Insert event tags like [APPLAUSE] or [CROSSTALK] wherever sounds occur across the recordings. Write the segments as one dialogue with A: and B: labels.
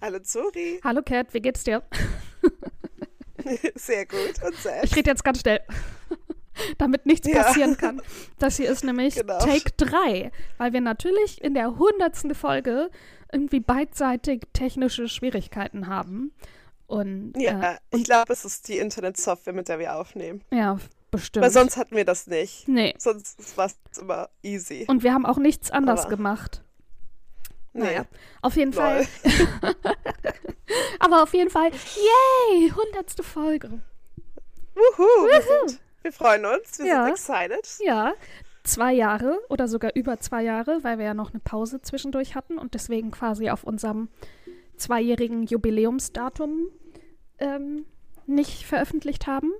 A: Hallo Zori.
B: Hallo Kat, wie geht's dir? [LAUGHS]
A: Sehr gut. Und selbst?
B: Ich rede jetzt ganz schnell, [LAUGHS] damit nichts
A: Ja.
B: passieren kann. Das hier ist nämlich
A: Genau.
B: Take 3, weil wir natürlich in der hundertsten Folge irgendwie beidseitig technische Schwierigkeiten haben. Und
A: Ja,
B: äh,
A: ich glaube, es ist die Internetsoftware, mit der wir aufnehmen.
B: ja, bestimmt.
A: Weil sonst hatten wir das nicht.
B: nee.
A: Sonst war es immer easy.
B: Und wir haben auch nichts anders
A: Aber-
B: gemacht.
A: Nee.
B: Naja, auf jeden
A: Lol.
B: Fall. [LAUGHS] Aber auf jeden Fall, yay, hundertste Folge.
A: Wuhu, wir, sind, wir freuen uns, wir
B: Ja.
A: sind excited.
B: Ja, zwei Jahre oder sogar über zwei Jahre, weil wir ja noch eine Pause zwischendurch hatten und deswegen quasi auf unserem zweijährigen Jubiläumsdatum ähm, nicht veröffentlicht haben.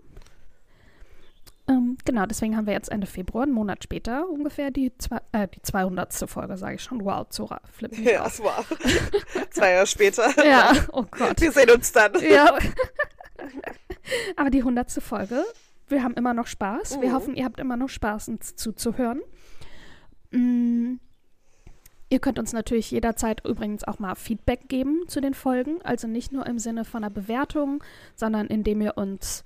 B: Ähm, genau, deswegen haben wir jetzt Ende Februar, einen Monat später ungefähr, die, zwei, äh, die 200. Folge, sage ich schon. Wow, Zora, flipp mich
A: Ja,
B: aus.
A: wow. [LAUGHS] Zwei Jahre später. [LAUGHS]
B: Ja, oh Gott.
A: Wir sehen uns dann.
B: Ja. [LAUGHS] Aber die hundertste Folge, wir haben immer noch Spaß. Wir
A: Mhm.
B: hoffen, ihr habt immer noch Spaß, uns zuzuhören. Mm. Ihr könnt uns natürlich jederzeit übrigens auch mal Feedback geben zu den Folgen. Also nicht nur im Sinne von einer Bewertung, sondern indem ihr uns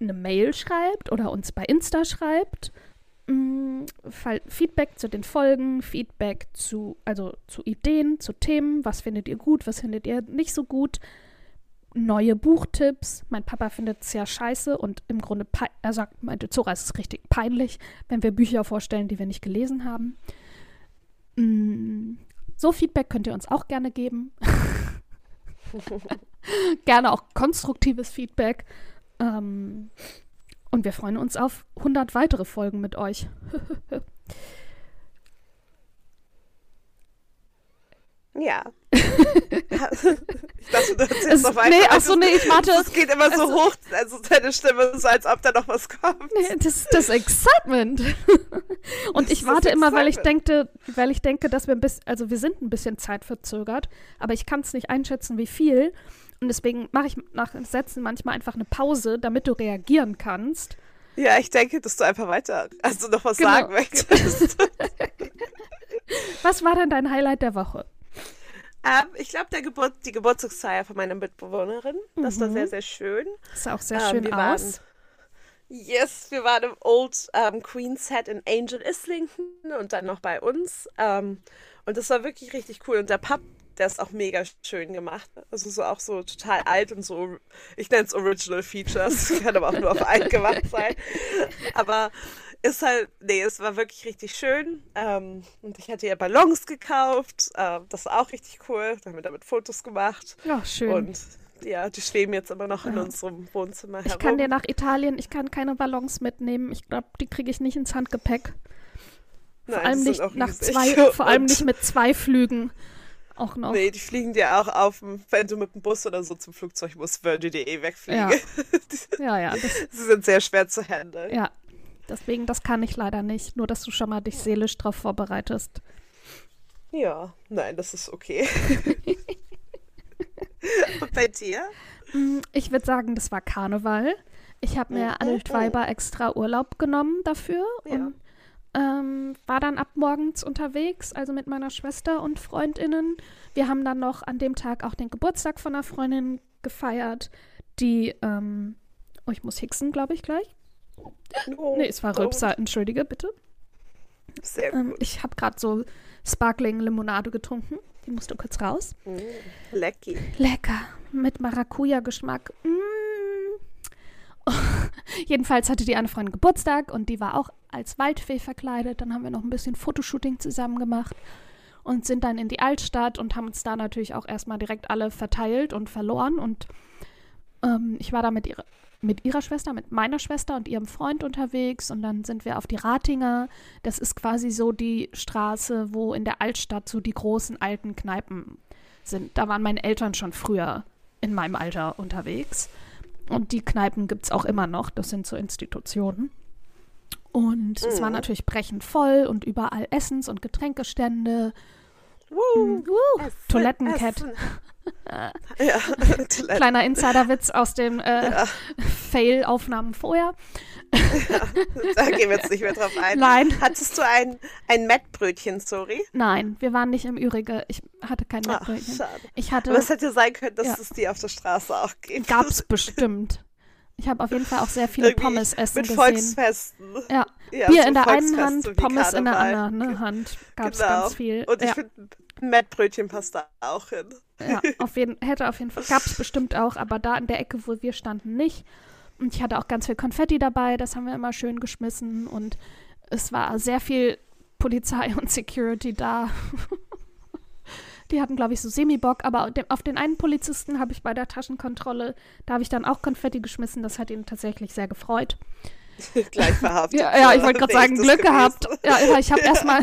B: eine Mail schreibt oder uns bei Insta schreibt. Mm, Feedback zu den Folgen, Feedback zu, also zu Ideen, zu Themen. Was findet ihr gut, was findet ihr nicht so gut? neue Buchtipps. Mein Papa findet es ja scheiße und im Grunde, er sagt, meinte Zora, es ist richtig peinlich, wenn wir Bücher vorstellen, die wir nicht gelesen haben. Mm, So Feedback könnt ihr uns auch gerne geben. [LAUGHS] [LAUGHS] gerne auch konstruktives Feedback. Ähm, und wir freuen uns auf 100 weitere Folgen mit euch. [LAUGHS]
A: Ja. [LAUGHS] ich dachte, du erzählst
B: Es,
A: noch weiter.
B: nee, ach so, nee, ich warte.
A: Es geht immer so
B: Also-
A: hoch, also deine Stimme, so als ob da noch was kommt.
B: Nee, Das ist das Excitement. [LAUGHS] Und
A: Das
B: ich warte immer, weil ich denke, weil ich denke, dass wir ein bisschen, also wir sind ein bisschen zeitverzögert, aber ich kann es nicht einschätzen, wie viel. Und deswegen mache ich nach Sätzen manchmal einfach eine Pause, damit du reagieren kannst.
A: Ja, ich denke, dass du einfach weiter, also noch was
B: Genau.
A: sagen möchtest. [LAUGHS]
B: Was war denn dein Highlight der Woche?
A: ähm, ich glaube, der Geburt, die Geburtstagsfeier von meiner Mitbewohnerin, das war
B: Mhm.
A: sehr, sehr schön.
B: Sah auch sehr
A: Ähm,
B: schön aus.
A: Waren, yes, wir waren im Old ähm, Queen Set in Angel Islington und dann noch bei uns. Ähm, und das war wirklich richtig cool. Und der Pub, der ist auch mega schön gemacht. Also so auch so total alt und so, ich nenne es Original Features. [LAUGHS] Kann aber auch nur auf alt [LAUGHS] gemacht sein. Aber ist halt, nee, es war wirklich richtig schön. Ähm, und ich hatte ja Ballons gekauft. Ähm, das war auch richtig cool. Da haben wir damit Fotos gemacht.
B: Ja, schön.
A: Und ja, die schweben jetzt immer noch in
B: Ja.
A: unserem Wohnzimmer
B: ich
A: herum.
B: kann dir nach Italien, ich kann keine Ballons mitnehmen. Ich glaube, die kriege ich nicht ins Handgepäck. Vor
A: Nein,
B: allem nicht nach zwei, [LAUGHS] vor allem nicht mit zwei Flügen. Auch noch.
A: Nee, die fliegen dir auch auf, wenn du mit dem Bus oder so zum Flugzeug musst, dir eh wegfliegen.
B: Ja. [LAUGHS] Ja, ja,
A: Sie sind sehr schwer zu handeln.
B: ja. Deswegen, das kann ich leider nicht. Nur, dass du schon mal dich seelisch drauf vorbereitest.
A: Ja, nein, das ist okay. [LAUGHS] Und bei dir?
B: Mm, Ich würde sagen, das war Karneval. Ich habe mir
A: Mhm.
B: Altweiber extra Urlaub genommen dafür
A: Ja.
B: und ähm, war dann ab morgens unterwegs, also mit meiner Schwester und Freundinnen. Wir haben dann noch an dem Tag auch den Geburtstag von einer Freundin gefeiert, die, ähm, oh, ich muss hixen, glaube ich, gleich.
A: Oh,
B: Nee, es war
A: oh,
B: Rülpser, entschuldige bitte.
A: Sehr
B: Ähm,
A: gut.
B: ich habe gerade so Sparkling Limonade getrunken. Die musste kurz raus.
A: Mm, lecky.
B: Lecker. Mit Maracuja-Geschmack. Mm. [LAUGHS] Jedenfalls hatte die eine Freundin Geburtstag und die war auch als Waldfee verkleidet. Dann haben wir noch ein bisschen Fotoshooting zusammen gemacht und sind dann in die Altstadt und haben uns da natürlich auch erstmal direkt alle verteilt und verloren. Und ähm, ich war da mit ihrer, mit ihrer Schwester, mit meiner Schwester und ihrem Freund unterwegs. Und dann sind wir auf die Ratinger. Das ist quasi so die Straße, wo in der Altstadt so die großen alten Kneipen sind. Da waren meine Eltern schon früher in meinem Alter unterwegs. Und die Kneipen gibt es auch immer noch. Das sind so Institutionen. Und es war
A: Mhm.
B: natürlich brechend voll und überall Essens- und Getränkestände.
A: Woo.
B: Uh,
A: Essen,
B: Toilettencat.
A: Essen. Ja. [LAUGHS]
B: Kleiner Insiderwitz aus den äh,
A: Ja,
B: Fail-Aufnahmen vorher.
A: da gehen wir jetzt nicht mehr drauf ein.
B: Nein.
A: Hattest du ein, ein Mettbrötchen, sorry?
B: Nein, wir waren nicht im Ürige. Ich hatte kein
A: Ach,
B: Mettbrötchen.
A: schade.
B: Ich
A: Aber es hätte sein können, dass
B: Ja.
A: es die auf der Straße auch gibt.
B: gab's bestimmt. Ich habe auf jeden Fall auch sehr viele
A: Irgendwie
B: Pommes essen
A: Mit
B: gesehen.
A: Volksfesten.
B: Ja,
A: Ja,
B: Bier in der einen Hand, Pommes in der anderen ne, Hand. Gab's
A: Genau.
B: ganz viel.
A: Und ich
B: ja,
A: finde, Mettbrötchen passt da auch hin.
B: ja, [LAUGHS] auf jeden, hätte auf jeden Fall, gab's bestimmt auch, aber da in der Ecke, wo wir standen, nicht. Und ich hatte auch ganz viel Konfetti dabei, das haben wir immer schön geschmissen und es war sehr viel Polizei und Security da. [LAUGHS] Die hatten, glaube ich, so Semi-Bock, aber auf den einen Polizisten habe ich bei der Taschenkontrolle, da habe ich dann auch Konfetti geschmissen, das hat ihn tatsächlich sehr gefreut. [LAUGHS]
A: Gleich verhaftet.
B: Ja, ja ich wollte gerade sagen, Glück gehabt. Ja, ja ich habe [LAUGHS] erstmal,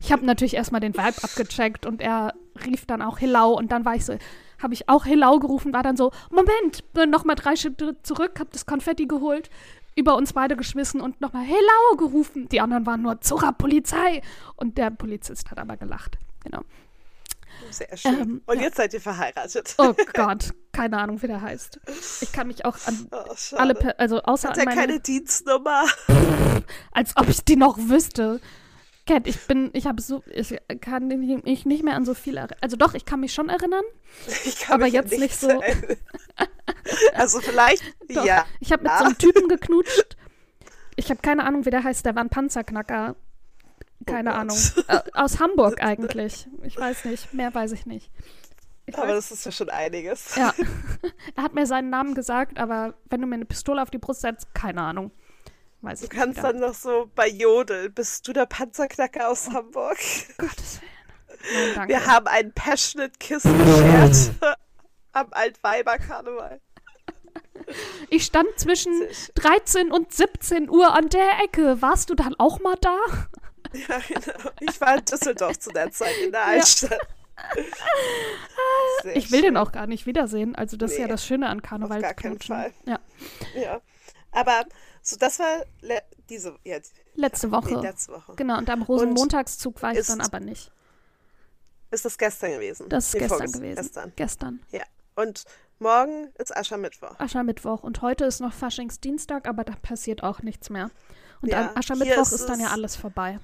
B: ich habe natürlich erstmal den Vibe abgecheckt und er rief dann auch Hillau und dann war ich so, habe ich auch Hillau gerufen, war dann so, Moment, nochmal drei Schritte zurück, habe das Konfetti geholt, über uns beide geschmissen und nochmal Hillau gerufen. Die anderen waren nur Zura Polizei und der Polizist hat aber gelacht. Genau.
A: Sehr schön.
B: Ähm,
A: Und
B: ja.
A: jetzt seid ihr verheiratet.
B: Oh [LAUGHS] Gott, keine Ahnung, wie der heißt. Ich kann mich auch an
A: Oh,
B: alle, Per- also außer
A: Hat
B: an meine
A: keine Dienstnummer? [LAUGHS]
B: als ob ich die noch wüsste. Cat, ich bin, ich habe so, ich kann mich nicht mehr an so viel erinnern. Also doch, ich kann mich schon erinnern. [LAUGHS]
A: Ich kann
B: Aber jetzt nicht
A: nichts
B: so.
A: Also vielleicht,
B: Doch.
A: ja.
B: Ich habe mit so einem Typen geknutscht. Ich habe keine Ahnung, wie der heißt. Der war ein Panzerknacker. Keine
A: Oh Gott.
B: Ahnung. Äh, aus Hamburg eigentlich. Ich weiß nicht. Mehr weiß ich nicht. Ich
A: Aber
B: weiß,
A: das ist ja schon einiges.
B: ja. [LAUGHS] er hat mir seinen Namen gesagt, aber wenn du mir eine Pistole auf die Brust setzt, keine Ahnung. Weiß
A: Du kannst
B: nicht.
A: dann noch so bei Jodel, bist du der Panzerknacker aus Hamburg?
B: Gottes Willen. Nein.
A: Wir haben einen Passionate Kiss geschert [LAUGHS] am Altweiber-Karneval.
B: Ich stand zwischen
A: Sehr schön.
B: 13 und 17 Uhr an der Ecke. Warst du dann auch mal da?
A: Ja, genau. Ich war in Düsseldorf zu der Zeit in der Altstadt. Sehr
B: Ich will
A: schön.
B: den auch gar nicht wiedersehen. Also das ist ja
A: Nee,
B: das Schöne an Karneval.
A: gar keinen Fall.
B: Ja.
A: Ja. Aber so, das war diese, ja,
B: Letzte Woche.
A: nee, letzte Woche.
B: Genau, und am Rosenmontagszug war ich
A: ist-
B: dann aber nicht.
A: Ist das gestern gewesen?
B: Das ist
A: Nee,
B: gestern gewesen.
A: Gestern.
B: Gestern.
A: Ja. Und morgen ist Aschermittwoch.
B: Aschermittwoch. Und heute ist noch Faschingsdienstag, aber da passiert auch nichts mehr. Und
A: Ja, hier
B: Aschermittwoch
A: ist
B: ist, dann ja
A: es-
B: alles vorbei.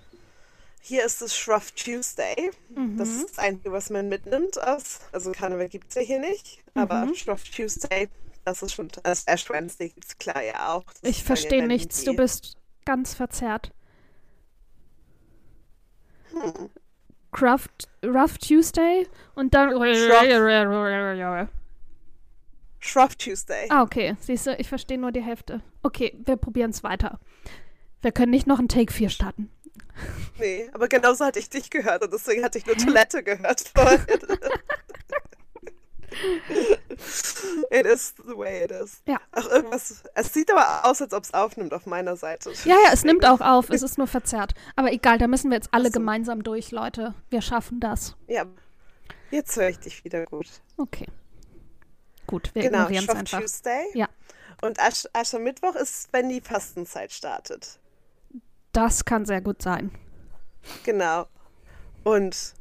A: Hier ist es Shroff Tuesday.
B: Mhm.
A: Das ist das Einzige, was man mitnimmt aus. Also Karneval gibt es ja hier nicht. Aber
B: Mhm.
A: Shroff Tuesday, das ist schon. Also Ash Wednesday gibt es klar ja auch. Das
B: Ich verstehe nichts.
A: die-
B: Du bist ganz verzerrt.
A: Hm.
B: Rough, Rough Tuesday und dann.
A: Shroff Tuesday.
B: Ah, okay. Siehst du, ich verstehe nur die Hälfte. Okay, wir probieren es weiter. Wir können nicht noch ein Take 4 starten. [LAUGHS]
A: Nee, aber genauso hatte ich dich gehört und deswegen hatte ich nur Toilette gehört [LAUGHS] vorhin. it is the way it is.
B: Ja.
A: Ach, irgendwas. Es sieht aber aus, als ob es aufnimmt auf meiner Seite.
B: Ja, ja, es nimmt [LAUGHS] auch auf. Es ist nur verzerrt. Aber egal, da müssen wir jetzt alle
A: Ach so.
B: gemeinsam durch, Leute. Wir schaffen das.
A: Ja. Jetzt höre ich dich wieder gut.
B: Okay. Gut, wir
A: Genau,
B: ignorieren es einfach.
A: Tuesday.
B: Ja.
A: Und Asch Aschermittwoch ist, wenn die Fastenzeit startet.
B: Das kann sehr gut sein.
A: Genau. Und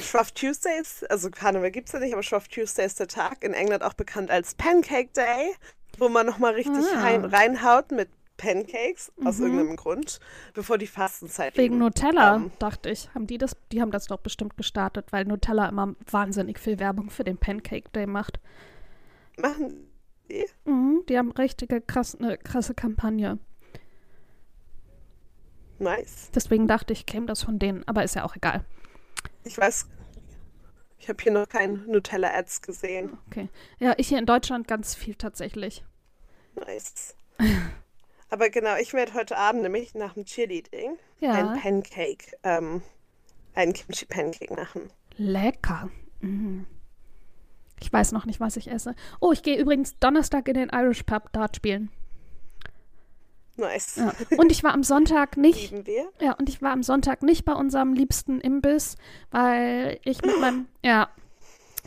A: Shroff Tuesday ist, also Karneval gibt es ja nicht, aber Shroff Tuesday ist der Tag, in England auch bekannt als Pancake Day, wo man nochmal richtig
B: Ah.
A: rein, reinhaut mit Pancakes, aus
B: Mhm.
A: irgendeinem Grund, bevor die Fastenzeit
B: Wegen
A: eben,
B: Nutella,
A: ähm,
B: dachte ich. Haben die das? Die haben das doch bestimmt gestartet, weil Nutella immer wahnsinnig viel Werbung für den Pancake Day macht.
A: machen die?
B: Mhm, die haben richtige krass, eine krasse Kampagne.
A: Nice.
B: Deswegen dachte ich, käme das von denen. Aber ist ja auch egal.
A: Ich weiß, ich habe hier noch kein Nutella-Ads gesehen.
B: Okay. Ja, ich hier in Deutschland ganz viel tatsächlich.
A: Nice. [LAUGHS] Aber genau, ich werde heute Abend nämlich nach dem Cheerleading
B: Ja.
A: ein Pancake, ähm, einen Kimchi-Pancake machen.
B: Lecker. Mhm. Ich weiß noch nicht, was ich esse. Oh, ich gehe übrigens Donnerstag in den Irish Pub Dart spielen.
A: Nice.
B: Ja. Und ich war am Sonntag [LAUGHS] nicht.
A: Lieben wir.
B: Ja, und ich war am Sonntag nicht bei unserem liebsten Imbiss, weil ich mit [GASPS] meinem, ja,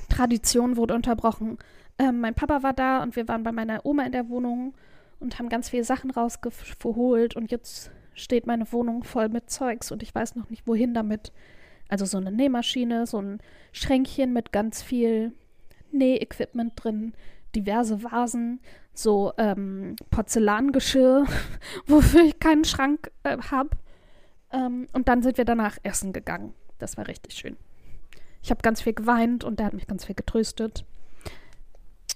B: Tradition wurde unterbrochen. Ähm, mein Papa war da und wir waren bei meiner Oma in der Wohnung und haben ganz viele Sachen rausgeholt und jetzt steht meine Wohnung voll mit Zeugs und ich weiß noch nicht, wohin damit. Also so eine Nähmaschine, so ein Schränkchen mit ganz viel Nähequipment drin, diverse Vasen, so ähm, Porzellangeschirr, [LAUGHS] wofür ich keinen Schrank äh, habe. Ähm, und dann sind wir danach essen gegangen. Das war richtig schön. Ich habe ganz viel geweint und der hat mich ganz viel getröstet.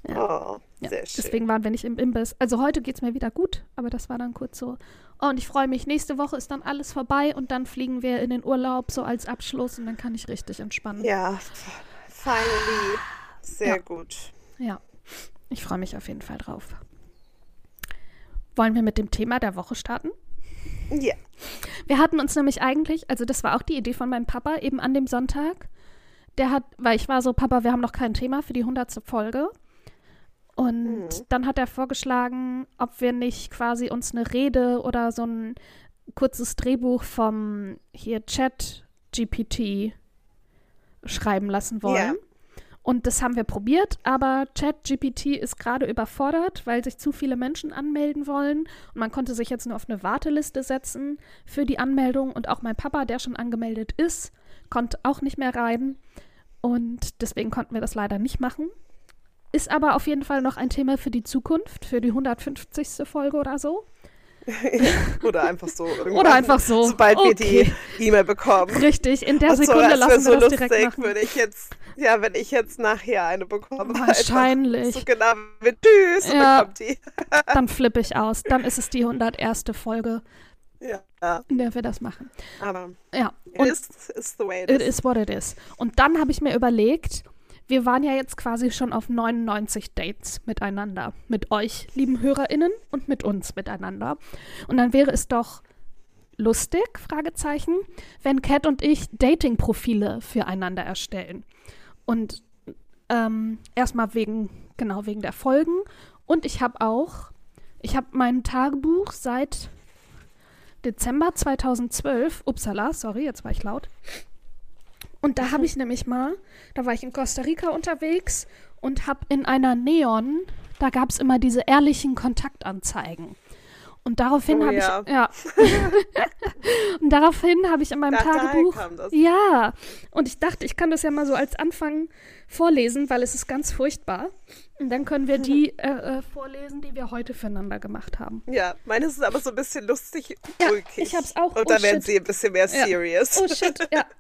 A: Ja. Oh,
B: Ja,
A: sehr schön.
B: deswegen waren wir nicht im Imbiss. Also heute geht es mir wieder gut, aber das war dann kurz so. Oh, und ich freue mich, nächste Woche ist dann alles vorbei und dann fliegen wir in den Urlaub so als Abschluss und dann kann ich richtig entspannen.
A: Ja, finally. Sehr
B: Ja.
A: gut.
B: Ja, ich freue mich auf jeden Fall drauf. Wollen wir mit dem Thema der Woche starten?
A: Ja.
B: Wir hatten uns nämlich eigentlich, also das war auch die Idee von meinem Papa, eben an dem Sonntag. Der hat, weil ich war so, Papa, wir haben noch kein Thema für die 100. Folge. Und
A: Mhm.
B: dann hat er vorgeschlagen, ob wir nicht quasi uns eine Rede oder so ein kurzes Drehbuch vom hier Chat GPT schreiben lassen wollen.
A: Ja.
B: Und das haben wir probiert, aber ChatGPT ist gerade überfordert, weil sich zu viele Menschen anmelden wollen. Und man konnte sich jetzt nur auf eine Warteliste setzen für die Anmeldung. Und auch mein Papa, der schon angemeldet ist, konnte auch nicht mehr rein. Und deswegen konnten wir das leider nicht machen. Ist aber auf jeden Fall noch ein Thema für die Zukunft, für die 150. Folge oder so. [LAUGHS]
A: Oder einfach so.
B: Oder einfach so.
A: Sobald wir
B: Okay.
A: die E-Mail bekommen.
B: Richtig, in der
A: so,
B: Sekunde
A: wär
B: lassen
A: so
B: wir das
A: lustig,
B: direkt machen.
A: würde ich jetzt, ja, wenn ich jetzt nachher eine bekomme.
B: Wahrscheinlich.
A: So genau mit Tschüss,
B: Ja.
A: dann kommt die. [LAUGHS]
B: Dann flippe ich aus. Dann ist es die 101. Folge,
A: Ja,
B: in der wir das machen.
A: aber
B: Ja,
A: it
B: und
A: is, is the way it,
B: It
A: is.
B: is what it is. Und dann habe ich mir überlegt, wir waren ja jetzt quasi schon auf 99 Dates miteinander. Mit euch, lieben HörerInnen, und mit uns miteinander. Und dann wäre es doch lustig, Fragezeichen, wenn Cat und ich Dating-Profile füreinander erstellen. Und ähm, erstmal wegen, genau wegen der Folgen. Und ich habe auch, ich habe mein Tagebuch seit Dezember 2012, upsala, sorry, jetzt war ich laut. Und da habe ich nämlich mal, da war ich in Costa Rica unterwegs und habe in einer Neon, da gab es immer diese ehrlichen Kontaktanzeigen. Und daraufhin
A: Oh
B: habe
A: ja.
B: ich, ja. [LAUGHS] und daraufhin habe ich in meinem
A: Da-
B: Tagebuch, ja. Und ich dachte, ich kann das ja mal so als Anfang vorlesen, weil es ist ganz furchtbar. Und dann können wir die [LAUGHS] äh, äh, vorlesen, die wir heute füreinander gemacht haben.
A: Ja, meines ist aber so ein bisschen lustig
B: Ja,
A: ulkig.
B: ich hab's auch.
A: Und
B: Oh,
A: dann werden
B: shit.
A: sie ein bisschen mehr
B: Ja.
A: serious.
B: Oh shit, ja. [LAUGHS]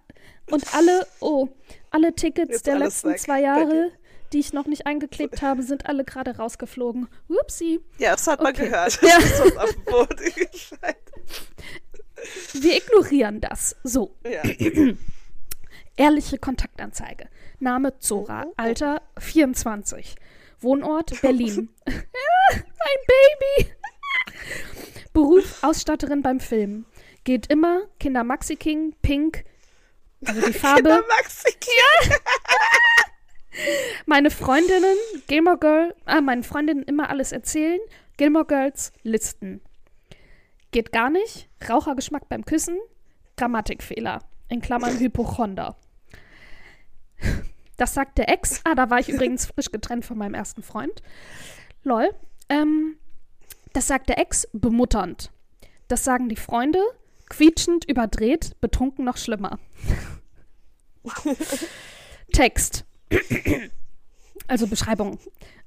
B: Und alle, oh, alle Tickets
A: Jetzt
B: der letzten
A: weg
B: zwei Jahre, die ich noch nicht eingeklebt habe, sind alle gerade rausgeflogen. Upsi.
A: Ja, das hat man
B: Okay.
A: gehört.
B: Ja.
A: Das ist auf dem Boden.
B: Wir ignorieren das. So,
A: Ja. [CLEARS THROAT]
B: ehrliche Kontaktanzeige. Name Zora, Alter 24. Wohnort [LAUGHS] Berlin. [LAUGHS] Ein Baby. Beruf Ausstatterin beim Film. Geht immer Kinder Maxi King, Pink, also die [LAUGHS] Farbe.
A: Maxi King. [LAUGHS]
B: Meine Freundinnen, Gilmore Girl, ah, meinen Freundinnen immer alles erzählen. Gilmore Girls Listen. Geht gar nicht. Rauchergeschmack beim Küssen. Grammatikfehler. In Klammern Hypochonder. Das sagt der Ex. Ah, da war ich übrigens frisch getrennt von meinem ersten Freund. Lol. Ähm, das sagt der Ex bemutternd. Das sagen die Freunde quietschend, überdreht, betrunken noch schlimmer. Text. Also Beschreibung.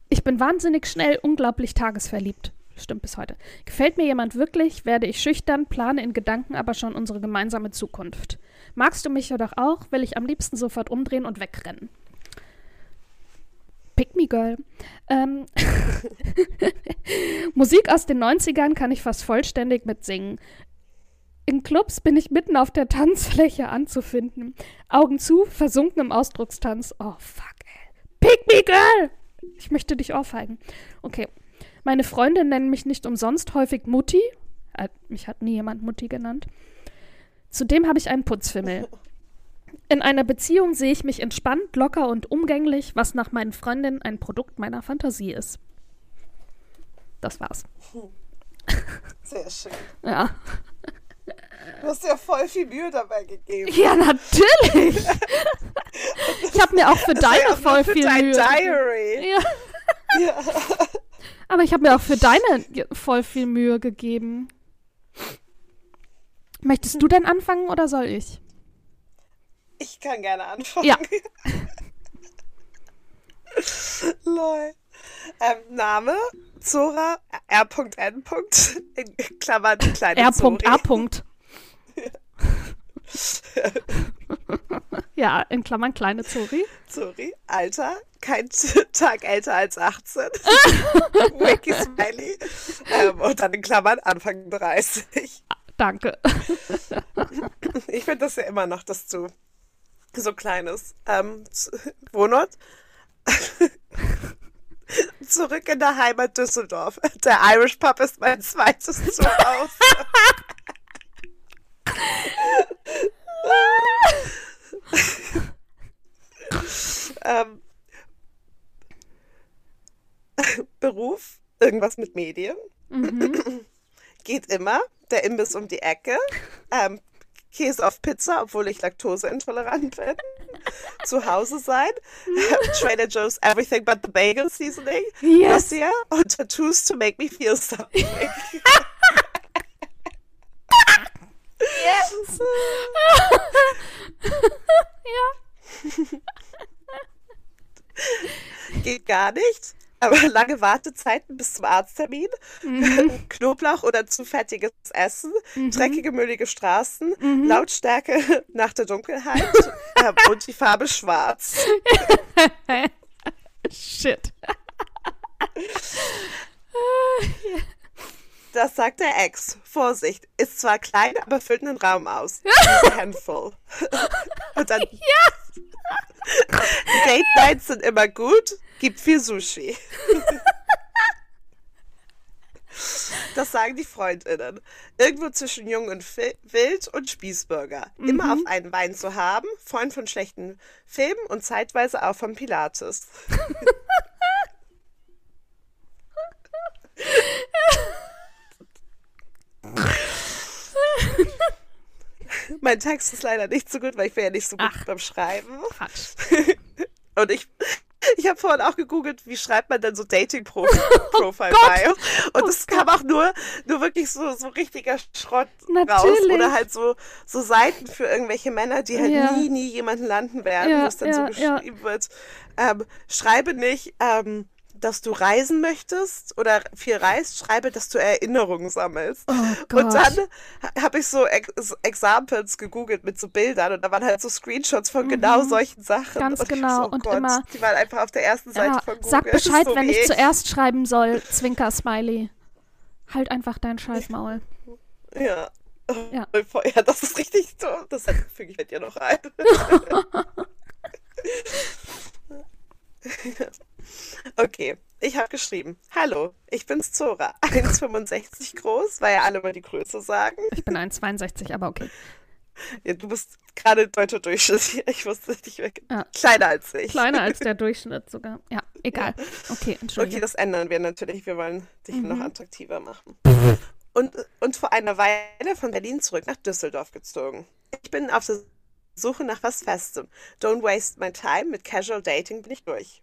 B: Ich bin wahnsinnig schnell, unglaublich tagesverliebt. Stimmt bis heute. Gefällt mir jemand wirklich, werde ich schüchtern, plane in Gedanken aber schon unsere gemeinsame Zukunft. Magst du mich jedoch auch, will ich am liebsten sofort umdrehen und wegrennen. Pick me girl. Ähm, [LAUGHS] Musik aus den 90ern kann ich fast vollständig mitsingen. In Clubs bin ich mitten auf der Tanzfläche anzufinden. Augen zu, versunken im Ausdruckstanz. Oh, fuck, ey. Pick me, girl! Ich möchte dich ohrfeigen. Okay. Meine Freunde nennen mich nicht umsonst häufig Mutti. Äh, mich hat nie jemand Mutti genannt. Zudem habe ich einen Putzfimmel. In einer Beziehung sehe ich mich entspannt, locker und umgänglich, was nach meinen Freundinnen ein Produkt meiner Fantasie ist. Das war's.
A: Sehr schön.
B: Ja.
A: Du hast ja voll viel Mühe dabei gegeben.
B: Ja, natürlich. [LAUGHS] ich habe mir auch für
A: Das
B: deine voll
A: für
B: viel
A: dein
B: Mühe.
A: Diary.
B: Ja.
A: Ja.
B: Aber ich habe mir auch für deine voll viel Mühe gegeben. Möchtest du denn anfangen oder soll ich?
A: kann gerne anfangen.
B: Ja. [LAUGHS]
A: Lol. Ähm, Name Zora R.N. In Klammern kleine
B: R.A. [LAUGHS] Ja, in Klammern kleine Zori.
A: Zori. Alter, kein Tag älter als 18. Wiki [LAUGHS] Smiley. Ähm, und dann in Klammern Anfang 30.
B: Danke.
A: Ich finde das ja immer noch, dass du so klein ist. Ähm, Wohnort? [LAUGHS] Zurück in der Heimat Düsseldorf. Der Irish Pub ist mein zweites Zuhause. Ähm, Beruf? Irgendwas mit Medien. Geht immer. Der Imbiss um die Ecke. Ähm, Käse auf Pizza, obwohl ich laktoseintolerant bin. Zu Hause sein. [LAUGHS] Trader Joe's Everything But the Bagel Seasoning.
B: Yes.
A: Das hier. Und Tattoos to make me feel something. [LAUGHS] [LAUGHS]
B: Yes. [LAUGHS]
A: Geht gar nicht. Aber lange Wartezeiten bis zum Arzttermin, [LAUGHS] Knoblauch oder zu fettiges Essen, dreckige, müllige Straßen, Lautstärke [LAUGHS] nach der Dunkelheit ähm, und die Farbe schwarz.
B: Shit.
A: Das sagt der Ex. Vorsicht, ist zwar klein, aber füllt einen Raum aus. [LAUGHS] Handful. [LAUGHS] Und dann. [LAUGHS] Date Nights sind immer gut, gibt viel Sushi. Das sagen die Freundinnen. Irgendwo zwischen jung und fi- wild und Spießbürger. Immer auf einen Wein zu haben, Freund von schlechten Filmen und zeitweise auch von Pilates. [LAUGHS] Mein Text ist leider nicht so gut, weil ich bin ja nicht so gut
B: Ach.
A: beim Schreiben.
B: Quatsch. [LAUGHS]
A: Und ich, ich habe vorhin auch gegoogelt, wie schreibt man denn so Dating-Profile [LAUGHS]
B: Oh
A: Bio. Und es kam auch nur, nur wirklich so, so richtiger Schrott raus.
B: Natürlich.
A: Oder halt so, so Seiten für irgendwelche Männer, die halt
B: Ja.
A: nie, nie jemanden landen werden,
B: Ja,
A: wo es dann
B: ja,
A: so geschrieben wird. Ähm, schreibe nicht, ähm, dass du reisen möchtest oder viel reist, schreibe, dass du Erinnerungen sammelst.
B: Oh
A: Und dann ha- habe ich so Ex Examples gegoogelt mit so Bildern und da waren halt so Screenshots von genau solchen Sachen.
B: Mhm. Ganz
A: und ich
B: genau.
A: So, oh
B: Und
A: Gott,
B: immer-
A: Die waren einfach auf der ersten Seite
B: Ja,
A: von Google.
B: sag Bescheid,
A: so
B: wenn
A: wie
B: ich zuerst schreiben soll. Zwinker Smiley. Halt einfach dein Scheißmaul.
A: Ja.
B: Ja.
A: ja, das ist richtig dumm. Das füge ich mit dir noch ein. [LAUGHS] [LAUGHS] [LAUGHS] okay, ich habe geschrieben. Hallo, ich bin's Zora. [LAUGHS] 1,65 groß, weil ja alle mal die Größe sagen.
B: Ich bin 1,62, aber okay.
A: Ja, du bist gerade deutscher Durchschnitt. [LAUGHS] Ich wusste nicht mehr.
B: Ja.
A: Kleiner als ich.
B: Kleiner als [LAUGHS] der Durchschnitt sogar. Ja, egal. Okay,
A: Okay,
B: entschuldige.
A: das ändern wir natürlich. Wir wollen dich
B: Mhm.
A: noch attraktiver machen. Und, und vor einer Weile von Berlin zurück nach Düsseldorf gezogen. Ich bin auf der Suche nach was Festem. Don't waste my time. Mit Casual Dating bin ich durch.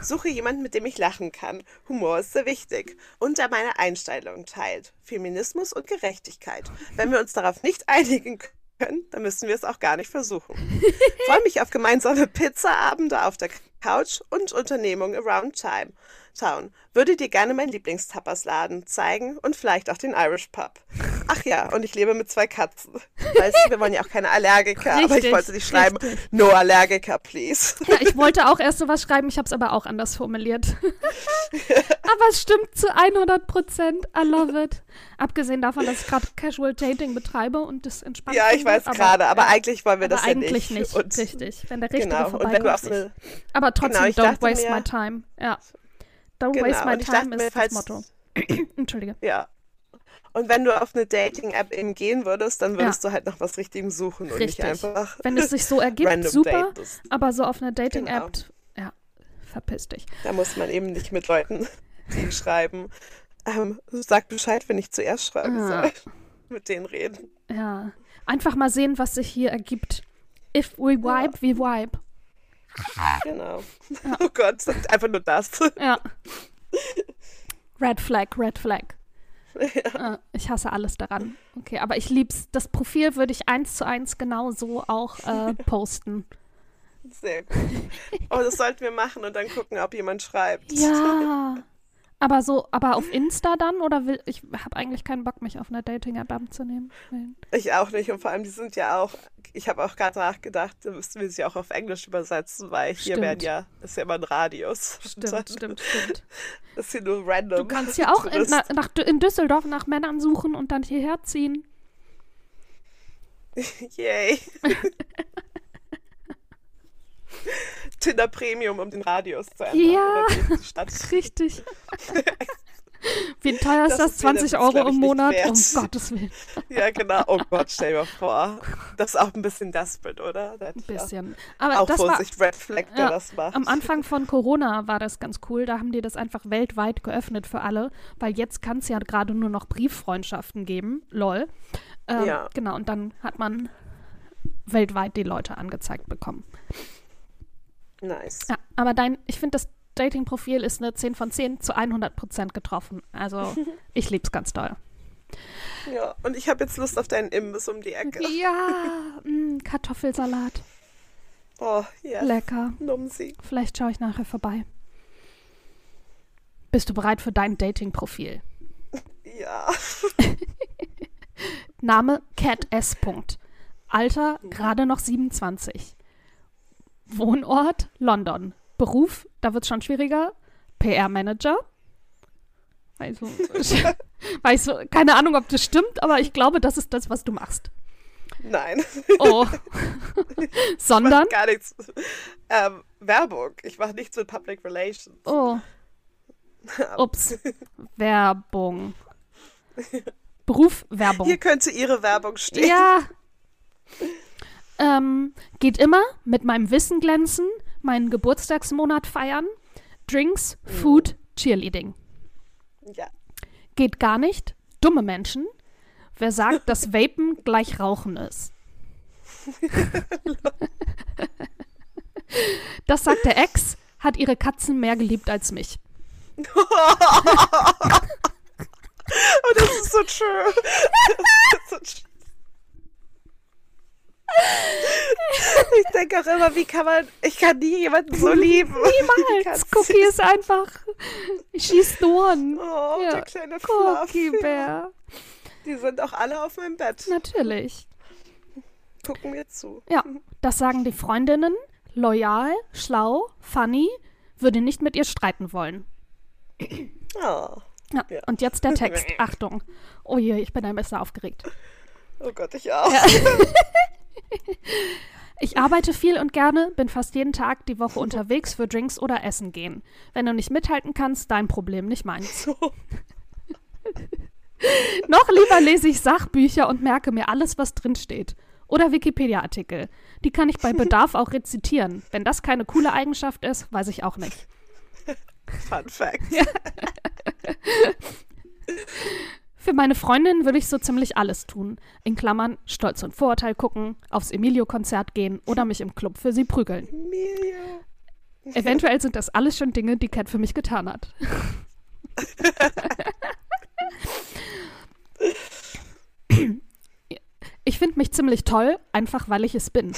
A: Suche jemanden, mit dem ich lachen kann. Humor ist sehr wichtig. Und der meine Einstellung teilt. Feminismus und Gerechtigkeit. Wenn wir uns darauf nicht einigen können, dann müssen wir es auch gar nicht versuchen. [LAUGHS] Freue mich auf gemeinsame Pizzaabende auf der Couch und Unternehmungen around time. Town. Würde dir gerne meinen Lieblingstapasladen zeigen und vielleicht auch den Irish Pub. Ach ja, und ich lebe mit zwei Katzen. Weißt du, wir wollen ja auch keine Allergiker, aber ich
B: Richtig,
A: wollte nicht schreiben,
B: richtig.
A: no Allergiker, please.
B: Ja, ich wollte auch erst sowas schreiben, ich habe es aber auch anders formuliert. [LAUGHS] aber es stimmt zu 100 Prozent. I love it. Abgesehen davon, dass ich gerade Casual Dating betreibe und das entspannt
A: Ja, ich weiß gerade, aber eigentlich wollen wir das ja
B: eigentlich
A: nicht.
B: nicht.
A: Und,
B: Richtig. Wenn der Richtige
A: genau, und wenn
B: vorbeikommt.
A: so
B: nicht. aber trotzdem,
A: Genau,
B: don't waste
A: mir-
B: my time. Ja. Don't
A: genau,
B: waste my time
A: mir,
B: ist
A: falls,
B: das Motto. [CLEARS THROAT] Entschuldige.
A: ja. Und wenn du auf eine Dating-App eben gehen würdest, dann würdest du halt nach was Richtigem suchen und nicht
B: Richtig.
A: einfach
B: Wenn es sich so [LAUGHS] ergibt, super.
A: datest.
B: Aber so auf einer Dating-App,
A: Genau.
B: ja, verpiss dich.
A: Da muss man eben nicht mit Leuten, [LAUGHS] schreiben, ähm, sag Bescheid, wenn ich zuerst schreiben
B: Ah.
A: soll. [LAUGHS] Mit denen reden.
B: Ja. Einfach mal sehen, was sich hier ergibt. If we vibe, we vibe. [LAUGHS]
A: Genau. Oh Gott, einfach nur das.
B: Ja. [LAUGHS] Red Flag, Red Flag. Äh, ich hasse alles daran. Okay, aber ich lieb's. Das Profil würde ich eins zu eins genau so auch äh, [LAUGHS] posten.
A: Sehr gut. Oh, das sollten wir machen und dann gucken, ob jemand schreibt.
B: Ja. Aber so, aber auf Insta dann oder will ich habe eigentlich keinen Bock, mich auf einer Dating-App abzunehmen.
A: Ich auch nicht. Und vor allem, die sind ja auch, ich habe auch gerade nachgedacht, da müssten wir sie auch auf Englisch übersetzen, weil hier
B: Stimmt.
A: werden ja, ist ja immer ein Radius.
B: Stimmt, [LAUGHS] stimmt, stimmt.
A: Das ist hier nur random.
B: Du kannst ja auch in, na, nach, in Düsseldorf nach Männern suchen und dann hierher ziehen. [LAUGHS]
A: Yay. [LAUGHS] Tinder Premium, um den Radius zu ändern.
B: Ja. [LAUGHS] Richtig. Wie teuer ist
A: Das
B: das?
A: ist mir
B: 20
A: das,
B: Euro
A: ich,
B: im Monat? Um Gottes Willen. [LAUGHS]
A: Ja, genau. Oh Gott, stell dir mal vor. Das ist auch ein bisschen desperate, oder? Da hätte
B: Ein bisschen. Aber
A: Auch
B: das war,
A: Vorsicht, Red Flag, der
B: Ja,
A: das macht.
B: Am Anfang von Corona war das ganz cool. Da haben die das einfach weltweit geöffnet für alle, weil jetzt kann es ja gerade nur noch Brieffreundschaften geben. Lol. Ähm,
A: Ja.
B: Genau, und dann hat man weltweit die Leute angezeigt bekommen.
A: Nice.
B: Ja, aber dein, ich finde, das Dating-Profil ist eine 10 von 10 zu 100 Prozent getroffen. Also, [LAUGHS] ich lieb's ganz doll.
A: Ja, und ich habe jetzt Lust auf deinen Imbiss um die Ecke.
B: Ja, [LAUGHS] mh, Kartoffelsalat.
A: Oh, ja.
B: Lecker.
A: Numsi.
B: Vielleicht schaue ich nachher vorbei. Bist du bereit für dein Dating-Profil?
A: Ja. [LAUGHS]
B: Name Cat S. Alter gerade noch 27. Wohnort London. Beruf, da wird es schon schwieriger. PR-Manager. Also, [LAUGHS] weißt du, keine Ahnung, ob das stimmt, aber ich glaube, das ist das, was du machst.
A: Nein.
B: Oh. [LAUGHS] Sondern,
A: Ich gar nichts. Ähm, Werbung. Ich mache nichts mit Public Relations.
B: oh. [LAUGHS] Ups. Werbung. Beruf, Werbung.
A: Hier könnte Ihre Werbung stehen.
B: Ja. Ähm, geht immer mit meinem Wissen glänzen, meinen Geburtstagsmonat feiern, Drinks, Food, Cheerleading.
A: Ja.
B: Geht gar nicht. Dumme Menschen. Wer sagt, dass Vapen [LAUGHS] gleich Rauchen ist? das sagt der Ex, hat ihre Katzen mehr geliebt als mich. [LAUGHS]
A: Oh, das ist so true. [LAUGHS] Das ist so true. Ich denke auch immer, wie kann man, ich kann nie jemanden so lieben. [LAUGHS]
B: Niemals. Cookie ist einfach. She's the one.
A: Oh,
B: Ja.
A: der kleine Fluff.
B: Cookie Bär.
A: Die sind auch alle auf meinem Bett.
B: Natürlich.
A: Gucken mir zu.
B: Ja, das sagen die Freundinnen. Loyal, schlau, funny, würde nicht mit ihr streiten wollen.
A: Oh,
B: Ja,
A: Ja.
B: und jetzt der Text. [LAUGHS] Achtung. Oh je, ich bin ein bisschen aufgeregt.
A: oh Gott, ich auch. [LAUGHS]
B: Ich arbeite viel und gerne, bin fast jeden Tag die Woche unterwegs für Drinks oder Essen gehen. Wenn du nicht mithalten kannst, dein Problem, nicht meins.
A: So.
B: Noch lieber lese ich Sachbücher und merke mir alles, was drinsteht. Oder Wikipedia-Artikel. Die kann ich bei Bedarf auch rezitieren. Wenn das keine coole Eigenschaft ist, weiß ich auch nicht.
A: Fun Fact. [LAUGHS]
B: Für meine Freundin würde ich so ziemlich alles tun. In Klammern Stolz und Vorurteil gucken, aufs Emilio-Konzert gehen oder mich im Club für sie prügeln.
A: Emilio.
B: Eventuell sind das alles schon Dinge, die Cat für mich getan hat. [LAUGHS] Ich finde mich ziemlich toll, einfach weil ich es bin.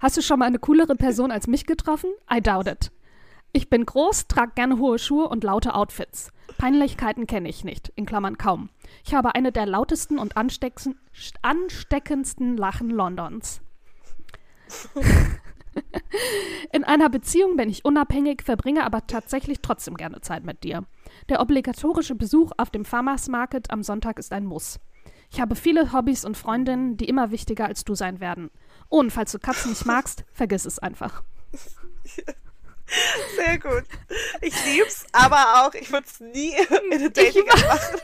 B: Hast du schon mal eine coolere Person als mich getroffen? I doubt it. Ich bin groß, trage gerne hohe Schuhe und laute Outfits. Peinlichkeiten kenne ich nicht, in Klammern kaum. Ich habe eine der lautesten und ansteckendsten, Lachen Londons. [LAUGHS] In einer Beziehung bin ich unabhängig, verbringe aber tatsächlich trotzdem gerne Zeit mit dir. Der obligatorische Besuch auf dem Farmers Market am Sonntag ist ein Muss. Ich habe viele Hobbys und Freundinnen, die immer wichtiger als du sein werden. Und falls du Katzen nicht magst, vergiss es einfach. [LAUGHS]
A: Sehr gut. Ich lieb's, aber auch, ich würde es nie [LAUGHS] in eine dating machen.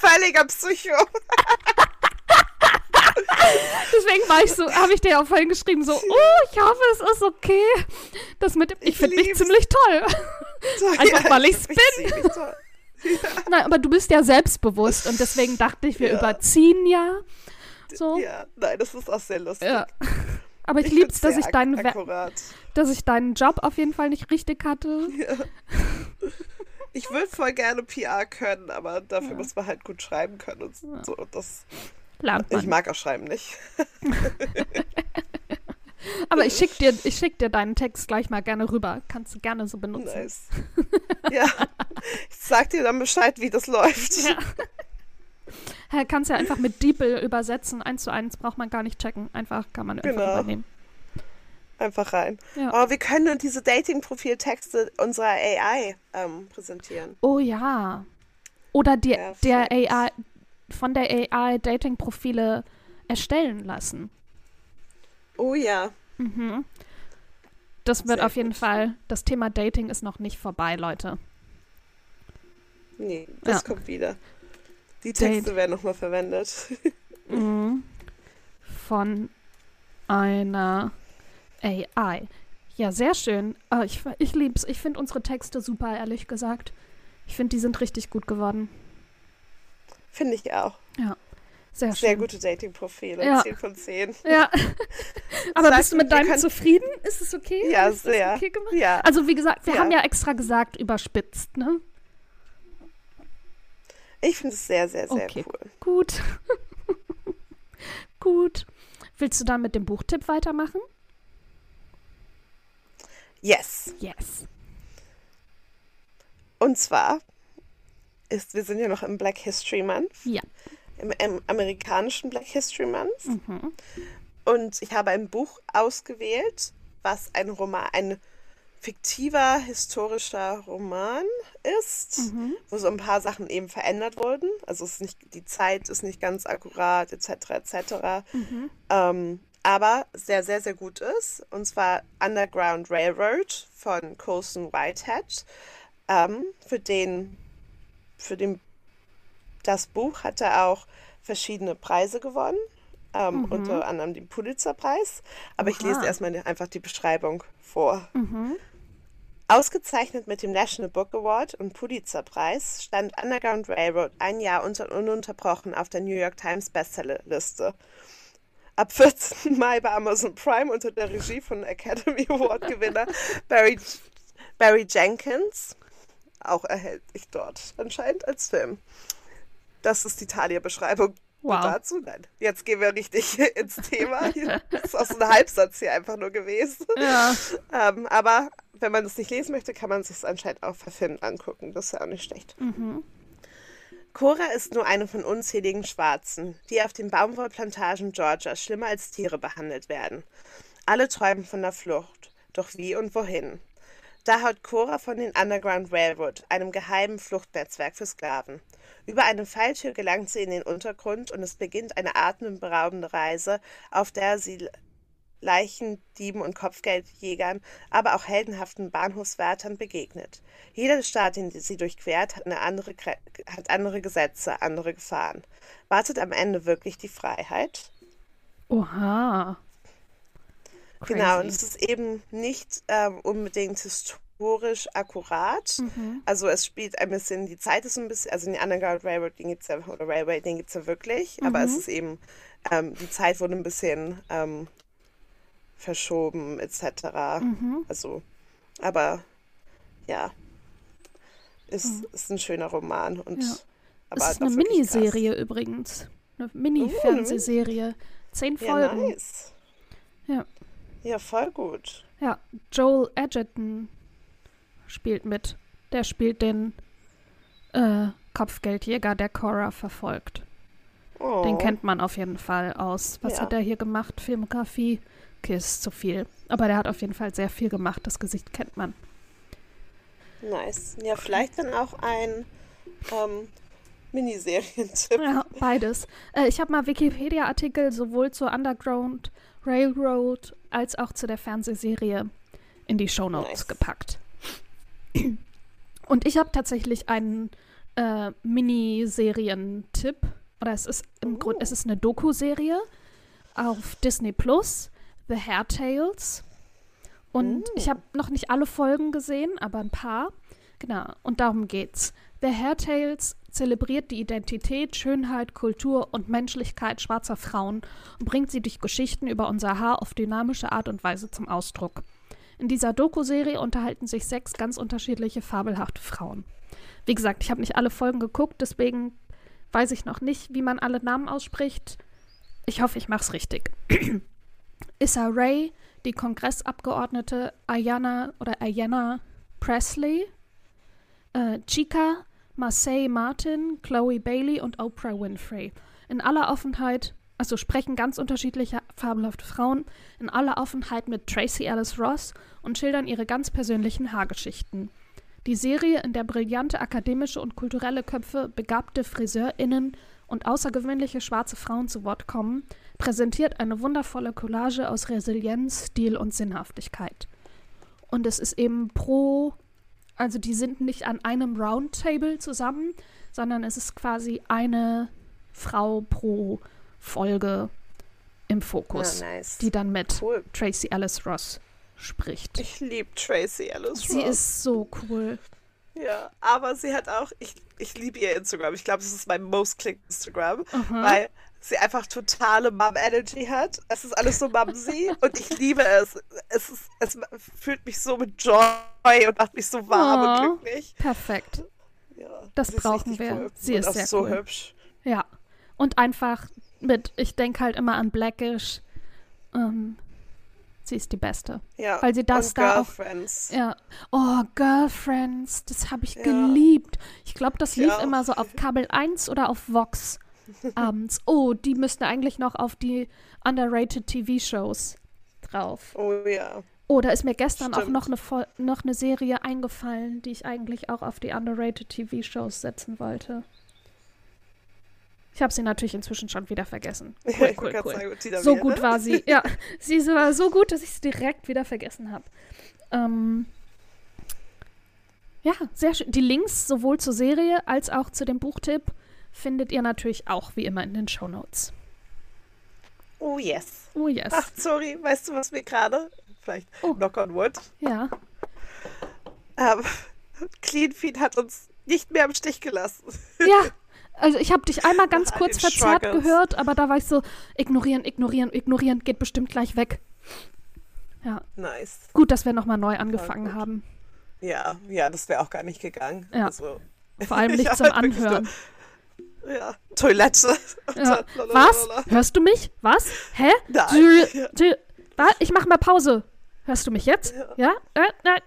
A: Völliger Psycho.
B: Deswegen war ich so, habe ich dir auch vorhin geschrieben, so, oh, ich hoffe, es ist okay. Das mit ich
A: Ich
B: finde mich ziemlich toll. Einfach, weil ich's
A: Ich ziemlich toll.
B: Nein, aber du bist ja selbstbewusst und deswegen dachte ich, wir
A: Ja.
B: überziehen ja. So.
A: Ja, nein, das ist auch sehr lustig.
B: Ja. Aber ich,
A: Ich
B: lieb's, dass ich, deinen, dass ich deinen Job auf jeden Fall nicht richtig hatte.
A: Ich würde voll gerne PR können, aber dafür muss man halt gut schreiben können und so. Und das, ich mag auch Schreiben nicht. [LAUGHS]
B: Aber ich schicke dir, schick dir deinen Text gleich mal gerne rüber. Kannst du gerne so benutzen.
A: Nice. ja. Ich sag dir dann Bescheid, wie das [LAUGHS] läuft.
B: Ja. Kannst ja einfach mit DeepL übersetzen. Eins zu eins braucht man gar nicht checken. Einfach kann man einfach
A: Genau.
B: übernehmen.
A: Einfach rein.
B: Ja.
A: Oh, wir können diese Dating-Profil-Texte unserer AI ähm, präsentieren.
B: Oh ja. Oder dir, der. AI, von der AI Dating-Profile erstellen lassen.
A: Oh ja.
B: Mhm. Das wird
A: Sehr
B: auf jeden
A: gut.
B: Fall, das Thema Dating ist noch nicht vorbei, Leute.
A: Nee, das
B: Ja.
A: kommt wieder. Die
B: Date.
A: Texte werden nochmal verwendet. [LAUGHS]
B: Mhm. Von einer AI. Ja, sehr schön. Ah, ich ich liebe es. Ich finde unsere Texte super, ehrlich gesagt. Ich finde, die sind richtig gut geworden.
A: Finde ich auch.
B: Sehr schön.
A: Sehr gute Dating-Profile.
B: Ja.
A: 10 von 10.
B: Ja. [LAUGHS] Aber
A: Sag
B: bist du mit deinem zufrieden? Ist es okay?
A: Ja,
B: Ist
A: sehr.
B: Okay gemacht?
A: Ja.
B: Also, wie gesagt, wir
A: Ja.
B: haben ja extra gesagt, überspitzt, ne?
A: Ich finde es sehr, sehr, sehr
B: Okay.
A: cool.
B: Gut. [LAUGHS] Gut. Willst du dann mit dem Buchtipp weitermachen?
A: Yes.
B: Yes.
A: Und zwar ist, wir sind ja noch im Black History Month.
B: Ja.
A: Im, im amerikanischen Black History Month.
B: Mhm.
A: Und ich habe ein Buch ausgewählt, was ein Roman, ein fiktiver historischer Roman ist,
B: Mhm.
A: wo so ein paar Sachen eben verändert wurden. Also es ist nicht, die Zeit ist nicht ganz akkurat, etc. etc.
B: Mhm.
A: Ähm, aber sehr, sehr, sehr gut ist. Und zwar Underground Railroad von Colson Whitehead. Ähm, für den, für den, das Buch hat er auch verschiedene Preise gewonnen. Ähm,
B: Mhm.
A: Unter anderem den Pulitzerpreis. Aber ich lese erstmal einfach die Beschreibung vor.
B: Mhm.
A: Ausgezeichnet mit dem National Book Award und Pulitzerpreis stand Underground Railroad ein Jahr unter, ununterbrochen auf der New York Times Bestsellerliste. Ab 14. Mai bei Amazon Prime unter der Regie von Academy Award Gewinner Barry, Barry Jenkins. Auch erhältlich dort anscheinend als Film. Das ist die Talia-Beschreibung
B: Wow.
A: dazu. Nein, jetzt gehen wir richtig [LAUGHS] ins Thema. Das ist auch so ein Halbsatz hier einfach nur gewesen.
B: Ja.
A: Ähm, aber wenn man das nicht lesen möchte, kann man sich es anscheinend auch verfilmt angucken. Das ist ja auch nicht schlecht.
B: Mhm.
A: Cora ist nur eine von unzähligen Schwarzen, die auf den Baumwollplantagen Georgia schlimmer als Tiere behandelt werden. Alle träumen von der Flucht. Doch wie und wohin? Da hört Cora von den Underground Railroad, einem geheimen Fluchtnetzwerk für Sklaven. Über eine Falltür gelangt sie in den Untergrund und es beginnt eine atemberaubende Reise, auf der sie Leichen, Dieben und Kopfgeldjägern, aber auch heldenhaften Bahnhofswärtern begegnet. Jeder Staat, den sie durchquert, hat, andere, hat andere Gesetze, andere Gefahren. Wartet am Ende wirklich die Freiheit?
B: Oha.
A: Genau, und es ist eben nicht ähm, unbedingt historisch akkurat.
B: Mhm.
A: Also es spielt ein bisschen, die Zeit ist ein bisschen, also den Underground Railroad, den gibt's ja, oder Railway, den gibt's ja wirklich, aber es
B: Mhm.
A: ist eben, ähm, die Zeit wurde ein bisschen ähm, verschoben, etc.
B: Mhm.
A: Also, aber ja, ist, ist ein schöner Roman und
B: Mhm. Ja.
A: aber
B: es ist eine
A: wirklich krass.
B: Miniserie übrigens. Eine
A: Oh,
B: Mini-Fernsehserie. Zehn
A: Ja,
B: Folgen.
A: nice.
B: Ja.
A: Ja, voll gut.
B: Ja, Joel Edgerton spielt mit. Der spielt den äh, Kopfgeldjäger, der Cora verfolgt.
A: Oh.
B: Den kennt man auf jeden Fall aus. Was
A: Ja.
B: hat er hier gemacht? Filmografie? Ist zu viel. Aber der hat auf jeden Fall sehr viel gemacht. Das Gesicht kennt man.
A: Nice. Ja, vielleicht dann auch ein ähm, Miniserientipp.
B: Ja, beides. Äh, ich habe mal Wikipedia-Artikel sowohl zur Underground Railroad als auch zu der Fernsehserie in die Shownotes
A: Nice.
B: gepackt. Und ich habe tatsächlich einen äh, Miniserientipp. Oder es ist im
A: Oh.
B: Grunde, es ist eine Doku-Serie auf Disney Plus, The Hair Tales. Und
A: Mm.
B: ich habe noch nicht alle Folgen gesehen, aber ein paar. Genau, und darum geht's. The Hair Tales zelebriert die Identität, Schönheit, Kultur und Menschlichkeit schwarzer Frauen und bringt sie durch Geschichten über unser Haar auf dynamische Art und Weise zum Ausdruck. In dieser Doku-Serie unterhalten sich sechs ganz unterschiedliche fabelhafte Frauen. Wie gesagt, ich habe nicht alle Folgen geguckt, deswegen weiß ich noch nicht, wie man alle Namen ausspricht. Ich hoffe, ich mache es richtig. [CLEARS THROAT] Issa Rae, die Kongressabgeordnete Ayanna oder Ayanna Presley, äh, Chica, Marseille Martin, Chloe Bailey und Oprah Winfrey. In aller Offenheit, also sprechen ganz unterschiedliche fabelhafte Frauen, in aller Offenheit mit Tracy Ellis Ross und schildern ihre ganz persönlichen Haargeschichten. Die Serie, in der brillante akademische und kulturelle Köpfe, begabte FriseurInnen und außergewöhnliche schwarze Frauen zu Wort kommen, präsentiert eine wundervolle Collage aus Resilienz, Stil und Sinnhaftigkeit. Und es ist eben pro, also die sind nicht an einem Roundtable zusammen, sondern es ist quasi eine Frau pro Folge im Fokus,
A: Ja, nice.
B: die dann mit
A: Cool.
B: Tracy Ellis Ross spricht.
A: Ich liebe Tracy Ellis
B: Sie
A: Ross.
B: ist so cool.
A: Ja, aber sie hat auch, ich, ich liebe ihr Instagram. Ich glaube, es ist mein most clicked Instagram,
B: Aha.
A: weil sie einfach totale Mom-Energy hat. Es ist alles so mumsy und ich liebe es. Es, ist, es fühlt mich so mit Joy und macht mich so warm
B: Oh.
A: und glücklich.
B: Perfekt.
A: Ja,
B: Das brauchen wir.
A: Cool.
B: Sie
A: und
B: ist
A: auch
B: sehr
A: so
B: cool.
A: hübsch.
B: Ja. Und einfach mit, ich denke halt immer an Blackish. Ähm, sie ist die Beste.
A: Ja.
B: Weil sie das
A: und
B: da auch-
A: Girlfriends.
B: Ja. Oh, Girlfriends, das habe ich
A: Ja.
B: geliebt. Ich glaube, das lief
A: auch.
B: immer so auf Kabel 1 oder auf Vox abends. Oh, die müssten eigentlich noch auf die underrated TV-Shows drauf.
A: Oh ja.
B: Oh, da ist mir gestern auch
A: Stimmt.
B: noch eine, noch eine Serie eingefallen, die ich eigentlich auch auf die underrated TV-Shows setzen wollte. Ich habe sie natürlich inzwischen schon wieder vergessen. [LAUGHS] Cool, cool, cool. So gut war sie. Ja, [LAUGHS] sie war so gut, dass ich es direkt wieder vergessen habe. Ähm, ja, sehr schön. Die Links sowohl zur Serie als auch zu dem Buchtipp findet ihr natürlich auch wie immer in den Shownotes.
A: Oh yes.
B: Oh yes.
A: Ach, sorry, weißt du, was mir gerade, vielleicht
B: Oh.
A: knock on wood,
B: Ja.
A: ähm, [LAUGHS] Clean Feed hat uns nicht mehr im Stich gelassen. [LAUGHS]
B: Ja. Also ich habe dich einmal ganz kurz verzerrt
A: Struggles.
B: gehört, aber da war ich so, ignorieren, ignorieren, ignorieren, geht bestimmt gleich weg. Ja,
A: Nice.
B: gut, dass wir nochmal neu angefangen haben.
A: Ja, ja, das wäre auch gar nicht gegangen.
B: Ja.
A: Also,
B: Vor allem [LAUGHS] nicht zum
A: wirklich nur-
B: Anhören.
A: Ja, Toilette.
B: Ja. [LAUGHS] Was? Hörst du mich? Was? Hä?
A: Nein. Ja.
B: Ich mach mal Pause. Hörst du mich jetzt? Ja? Äh, nein.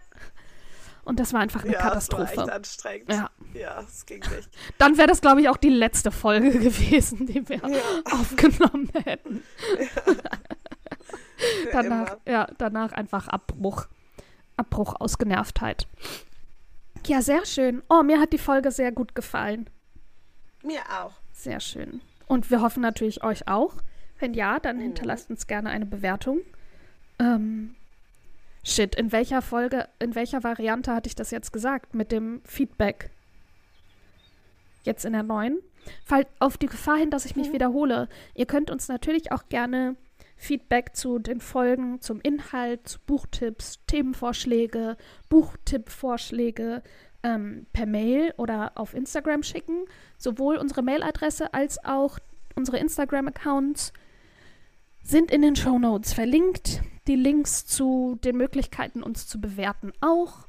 B: Und das war einfach eine
A: Ja, es war echt
B: Katastrophe.
A: anstrengend.
B: Ja.
A: Ja, es ging nicht.
B: Dann wäre das, glaube ich, auch die letzte Folge [LAUGHS] gewesen, die wir
A: Ja.
B: aufgenommen [LAUGHS] hätten. Danach, ja, danach einfach Abbruch. Abbruch aus Genervtheit. Ja, sehr schön. Oh, mir hat die Folge sehr gut gefallen.
A: Mir auch.
B: Sehr schön. Und wir hoffen natürlich euch auch. Wenn ja, dann
A: Mhm.
B: hinterlasst uns gerne eine Bewertung. Ähm, shit, in welcher Folge, in welcher Variante hatte ich das jetzt gesagt? Mit dem Feedback. Jetzt in der neuen. Fall auf die Gefahr hin, dass ich mich
A: Mhm.
B: wiederhole. Ihr könnt uns natürlich auch gerne Feedback zu den Folgen, zum Inhalt, zu Buchtipps, Themenvorschläge, Buchtippvorschläge ähm, per Mail oder auf Instagram schicken. Sowohl unsere Mailadresse als auch unsere Instagram-Accounts sind in den Shownotes verlinkt. Die Links zu den Möglichkeiten, uns zu bewerten, auch.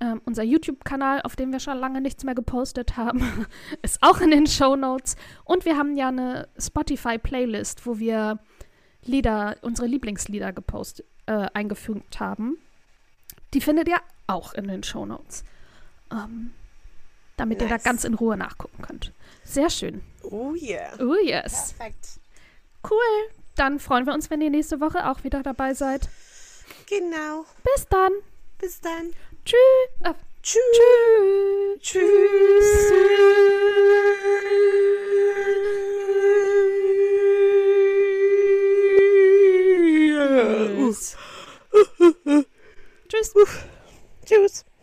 B: Ähm, unser YouTube-Kanal, auf dem wir schon lange nichts mehr gepostet haben, [LAUGHS] ist auch in den Shownotes. Und wir haben ja eine Spotify-Playlist, wo wir Lieder, unsere Lieblingslieder gepostet, äh, eingefügt haben. Die findet ihr auch in den Shownotes. Ähm, damit ihr da
A: Nice.
B: ganz in Ruhe nachgucken könnt. Sehr schön.
A: Oh yeah.
B: Oh yes.
A: Perfekt.
B: Cool. Dann freuen wir uns, wenn ihr nächste Woche auch wieder dabei seid.
A: Genau.
B: Bis dann.
A: Bis dann.
B: Tschüss. Äh,
A: Tschüss.
B: tschüss.
A: Tschüss.
B: Tschüss.
A: Tschüss.